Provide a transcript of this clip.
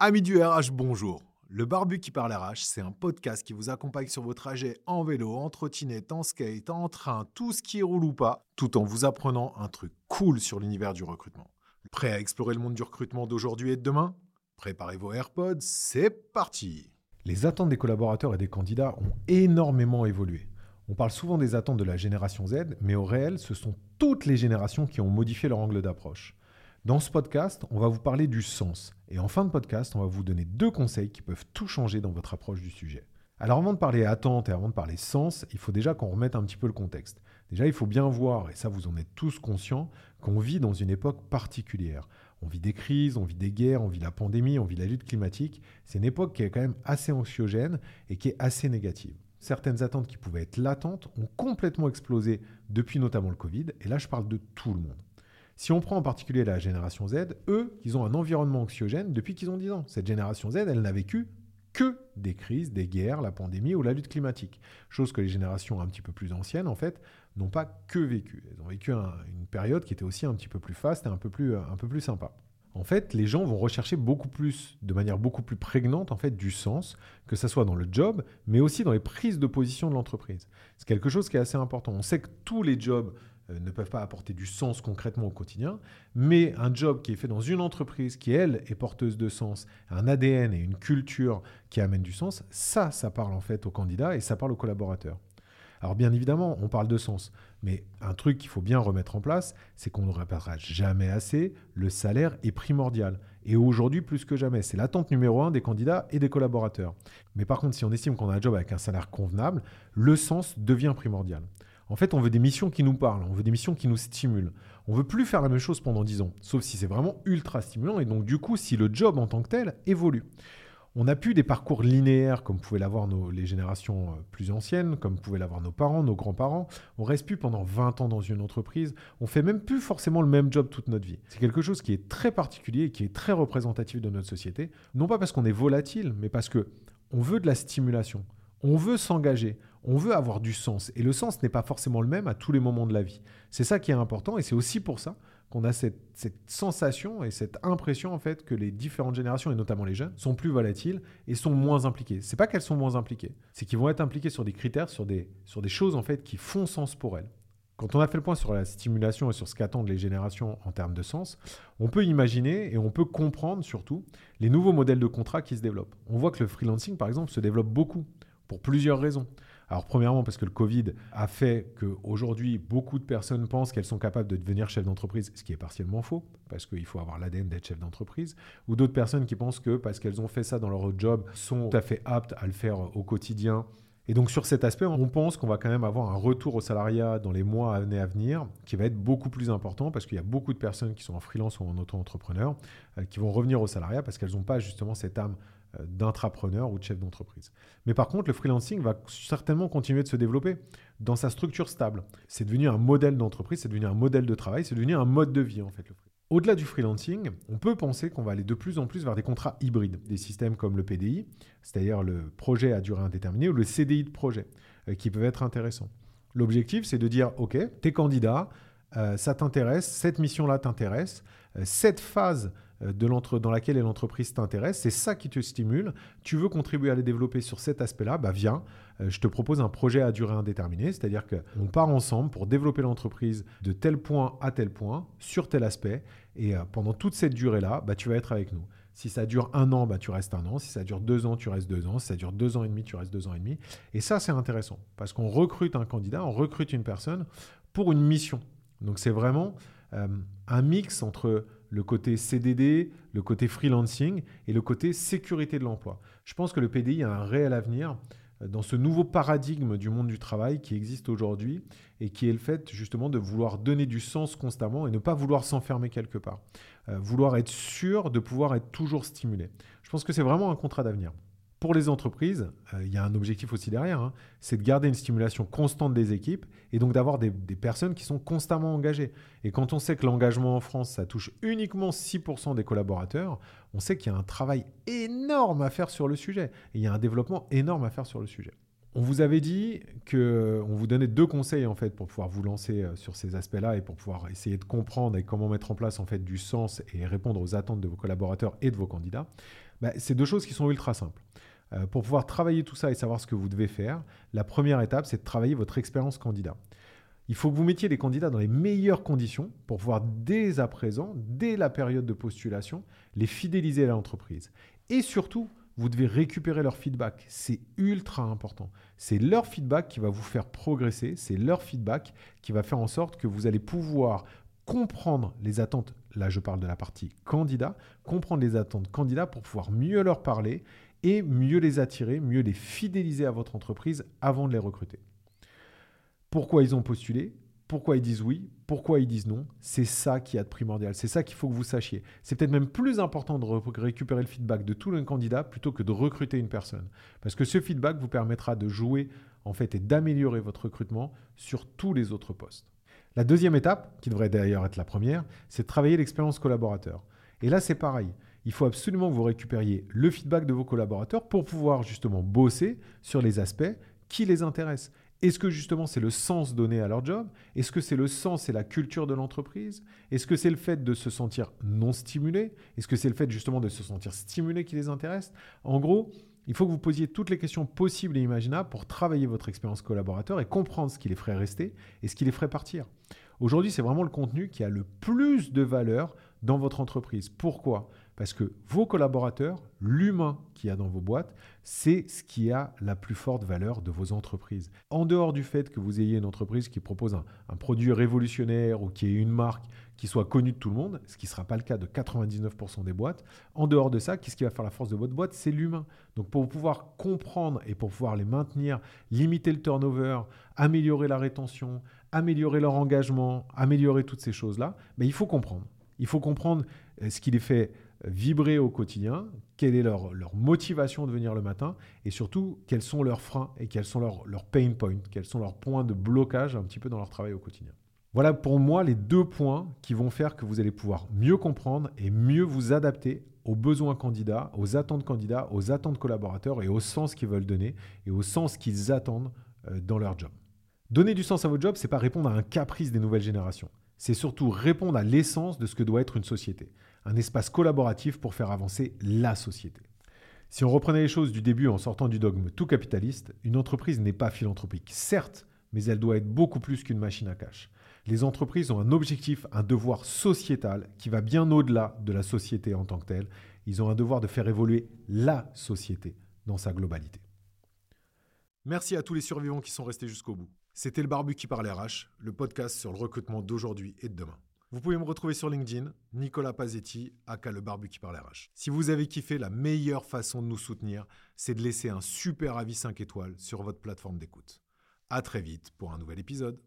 Amis du RH, bonjour. Le Barbu qui parle RH, c'est un podcast qui vous accompagne sur vos trajets en vélo, en trottinette, en skate, en train, tout ce qui roule ou pas, tout en vous apprenant un truc cool sur l'univers du recrutement. Prêt à explorer le monde du recrutement d'aujourd'hui et de demain? Préparez vos AirPods, c'est parti Les attentes des collaborateurs et des candidats ont énormément évolué. On parle souvent des attentes de la génération Z, mais au réel, ce sont toutes les générations qui ont modifié leur angle d'approche. Dans ce podcast, on va vous parler du sens. Et en fin de podcast, on va vous donner deux conseils qui peuvent tout changer dans votre approche du sujet. Alors avant de parler attente et avant de parler sens, il faut déjà qu'on remette un petit peu le contexte. Déjà, il faut bien voir, et ça vous en êtes tous conscients, qu'on vit dans une époque particulière. On vit des crises, on vit des guerres, on vit la pandémie, on vit la lutte climatique. C'est une époque qui est quand même assez anxiogène et qui est assez négative. Certaines attentes qui pouvaient être latentes ont complètement explosé depuis notamment le Covid, et là je parle de tout le monde. Si on prend en particulier la génération Z, eux, ils ont un environnement anxiogène depuis qu'ils ont 10 ans. Cette génération Z, elle n'a vécu que des crises, des guerres, la pandémie ou la lutte climatique. Chose que les générations un petit peu plus anciennes, en fait, n'ont pas que vécu. Elles ont vécu une période qui était aussi un petit peu plus faste et un peu plus, un peu plus sympa. En fait, les gens vont rechercher beaucoup plus, de manière beaucoup plus prégnante, en fait, du sens, que ce soit dans le job, mais aussi dans les prises de position de l'entreprise. C'est quelque chose qui est assez important. On sait que tous les jobs ne peuvent pas apporter du sens concrètement au quotidien, mais un job qui est fait dans une entreprise qui, elle, est porteuse de sens, un ADN et une culture qui amène du sens, ça, ça parle en fait aux candidats et ça parle aux collaborateurs. Alors bien évidemment, on parle de sens, mais un truc qu'il faut bien remettre en place, c'est qu'on ne répétera jamais assez, le salaire est primordial. Et aujourd'hui, plus que jamais, c'est l'attente numéro un des candidats et des collaborateurs. Mais par contre, si on estime qu'on a un job avec un salaire convenable, le sens devient primordial. En fait, on veut des missions qui nous parlent, on veut des missions qui nous stimulent. On veut plus faire la même chose pendant 10 ans, sauf si c'est vraiment ultra stimulant et donc du coup, si le job en tant que tel évolue. On n'a plus des parcours linéaires comme pouvaient l'avoir les générations euh, plus anciennes, comme pouvaient l'avoir nos parents, nos grands-parents. On reste plus pendant 20 ans dans une entreprise. On fait même plus forcément le même job toute notre vie. C'est quelque chose qui est très particulier et qui est très représentatif de notre société. Non pas parce qu'on est volatile, mais parce que on veut de la stimulation. On veut s'engager, on veut avoir du sens. Et le sens n'est pas forcément le même à tous les moments de la vie. C'est ça qui est important et c'est aussi pour ça qu'on a cette, sensation et cette impression en fait que les différentes générations et notamment les jeunes sont plus volatiles et sont moins impliqués. C'est pas qu'elles sont moins impliquées, c'est qu'ils vont être impliqués sur des critères, sur des, sur des choses en fait qui font sens pour elles. Quand on a fait le point sur la stimulation et sur ce qu'attendent les générations en termes de sens, on peut imaginer et on peut comprendre surtout les nouveaux modèles de contrats qui se développent. On voit que le freelancing par exemple se développe beaucoup pour plusieurs raisons. Alors premièrement parce que le Covid a fait qu'aujourd'hui beaucoup de personnes pensent qu'elles sont capables de devenir chef d'entreprise, ce qui est partiellement faux, parce qu'il faut avoir l'ADN d'être chef d'entreprise, ou d'autres personnes qui pensent que parce qu'elles ont fait ça dans leur job, sont tout à fait aptes à le faire au quotidien. Et donc sur cet aspect, on pense qu'on va quand même avoir un retour au salariat dans les mois à venir qui va être beaucoup plus important parce qu'il y a beaucoup de personnes qui sont en freelance ou en auto-entrepreneur euh, qui vont revenir au salariat parce qu'elles n'ont pas justement cette âme euh, d'intrapreneur ou de chef d'entreprise. Mais par contre, le freelancing va certainement continuer de se développer dans sa structure stable. C'est devenu un modèle d'entreprise, c'est devenu un modèle de travail, c'est devenu un mode de vie en fait. Au-delà du freelancing, on peut penser qu'on va aller de plus en plus vers des contrats hybrides, des systèmes comme le PDI, c'est-à-dire le projet à durée indéterminée, ou le CDI de projet, euh, qui peuvent être intéressants. L'objectif, c'est de dire, OK, t'es candidat, euh, ça t'intéresse, cette mission-là t'intéresse, cette phase euh, de dans laquelle l'entreprise t'intéresse, c'est ça qui te stimule, tu veux contribuer à les développer sur cet aspect-là, bah viens, euh, je te propose un projet à durée indéterminée, c'est-à-dire qu'on part ensemble pour développer l'entreprise de tel point à tel point, sur tel aspect, et euh, pendant toute cette durée-là, bah, tu vas être avec nous. Si ça dure un an, bah, tu restes un an. Si ça dure deux ans, tu restes deux ans. Si ça dure deux ans et demi, tu restes deux ans et demi. Et ça, c'est intéressant parce qu'on recrute un candidat, on recrute une personne pour une mission. Donc c'est vraiment un mix entre le côté CDD, le côté freelancing et le côté sécurité de l'emploi. Je pense que le PDI a un réel avenir euh, dans ce nouveau paradigme du monde du travail qui existe aujourd'hui et qui est le fait justement de vouloir donner du sens constamment et ne pas vouloir s'enfermer quelque part. Euh, vouloir être sûr de pouvoir être toujours stimulé. Je pense que c'est vraiment un contrat d'avenir. Pour les entreprises, euh, il y a un objectif aussi derrière, hein, c'est de garder une stimulation constante des équipes et donc d'avoir des, personnes qui sont constamment engagées. Et quand on sait que l'engagement en France, ça touche uniquement 6% des collaborateurs, on sait qu'il y a un travail énorme à faire sur le sujet. Et il y a un développement énorme à faire sur le sujet. On vous avait dit que on vous donnait deux conseils en fait pour pouvoir vous lancer euh, sur ces aspects-là et pour pouvoir essayer de comprendre et comment mettre en place en fait du sens et répondre aux attentes de vos collaborateurs et de vos candidats. bah, C'est deux choses qui sont ultra simples. Euh, pour pouvoir travailler tout ça et savoir ce que vous devez faire, la première étape, c'est de travailler votre expérience candidat. Il faut que vous mettiez les candidats dans les meilleures conditions pour pouvoir dès à présent, dès la période de postulation, les fidéliser à l'entreprise. Et surtout, vous devez récupérer leur feedback. C'est ultra important. C'est leur feedback qui va vous faire progresser. C'est leur feedback qui va faire en sorte que vous allez pouvoir comprendre les attentes. Là, je parle de la partie candidat. Comprendre les attentes candidats pour pouvoir mieux leur parler et mieux les attirer, mieux les fidéliser à votre entreprise avant de les recruter. Pourquoi ils ont postulé? Pourquoi ils disent oui, pourquoi ils disent non? C'est ça qui est de primordial. C'est ça qu'il faut que vous sachiez. C'est peut-être même plus important de récupérer le feedback de tout le candidat plutôt que de recruter une personne. Parce que ce feedback vous permettra de jouer en fait et d'améliorer votre recrutement sur tous les autres postes. La deuxième étape, qui devrait d'ailleurs être la première, c'est de travailler l'expérience collaborateur. Et là, c'est pareil. Il faut absolument que vous récupériez le feedback de vos collaborateurs pour pouvoir justement bosser sur les aspects qui les intéressent. Est-ce que justement c'est le sens donné à leur job? Est-ce que c'est le sens et la culture de l'entreprise? Est-ce que c'est le fait de se sentir non stimulé? Est-ce que c'est le fait justement de se sentir stimulé qui les intéresse? En gros, il faut que vous posiez toutes les questions possibles et imaginables pour travailler votre expérience collaborateur et comprendre ce qui les ferait rester et ce qui les ferait partir. Aujourd'hui, c'est vraiment le contenu qui a le plus de valeur dans votre entreprise. Pourquoi? Parce que vos collaborateurs, l'humain qu'il y a dans vos boîtes, c'est ce qui a la plus forte valeur de vos entreprises. En dehors du fait que vous ayez une entreprise qui propose un, produit révolutionnaire ou qui ait une marque qui soit connue de tout le monde, ce qui ne sera pas le cas de 99% des boîtes, en dehors de ça, qu'est-ce qui va faire la force de votre boîte? C'est l'humain. Donc pour pouvoir comprendre et pour pouvoir les maintenir, limiter le turnover, améliorer la rétention, améliorer leur engagement, améliorer toutes ces choses-là, ben, il faut comprendre. Il faut comprendre euh, ce qui les fait vibrer au quotidien, quelle est leur, motivation de venir le matin et surtout quels sont leurs freins et quels sont leurs, pain points, quels sont leurs points de blocage un petit peu dans leur travail au quotidien. Voilà pour moi les deux points qui vont faire que vous allez pouvoir mieux comprendre et mieux vous adapter aux besoins candidats, aux attentes candidats, aux attentes collaborateurs et au sens qu'ils veulent donner et au sens qu'ils attendent euh, dans leur job. Donner du sens à votre job, c'est pas répondre à un caprice des nouvelles générations. C'est surtout répondre à l'essence de ce que doit être une société un espace collaboratif pour faire avancer la société. Si on reprenait les choses du début en sortant du dogme tout capitaliste, une entreprise n'est pas philanthropique, certes, mais elle doit être beaucoup plus qu'une machine à cash. Les entreprises ont un objectif, un devoir sociétal qui va bien au-delà de la société en tant que telle. Ils ont un devoir de faire évoluer la société dans sa globalité. Merci à tous les survivants qui sont restés jusqu'au bout. C'était le Barbu qui parle RH, le podcast sur le recrutement d'aujourd'hui et de demain. Vous pouvez me retrouver sur LinkedIn, Nicolas Pazetti, aka le barbu qui parle RH. Si vous avez kiffé, la meilleure façon de nous soutenir, c'est de laisser un super avis 5 étoiles sur votre plateforme d'écoute. À très vite pour un nouvel épisode.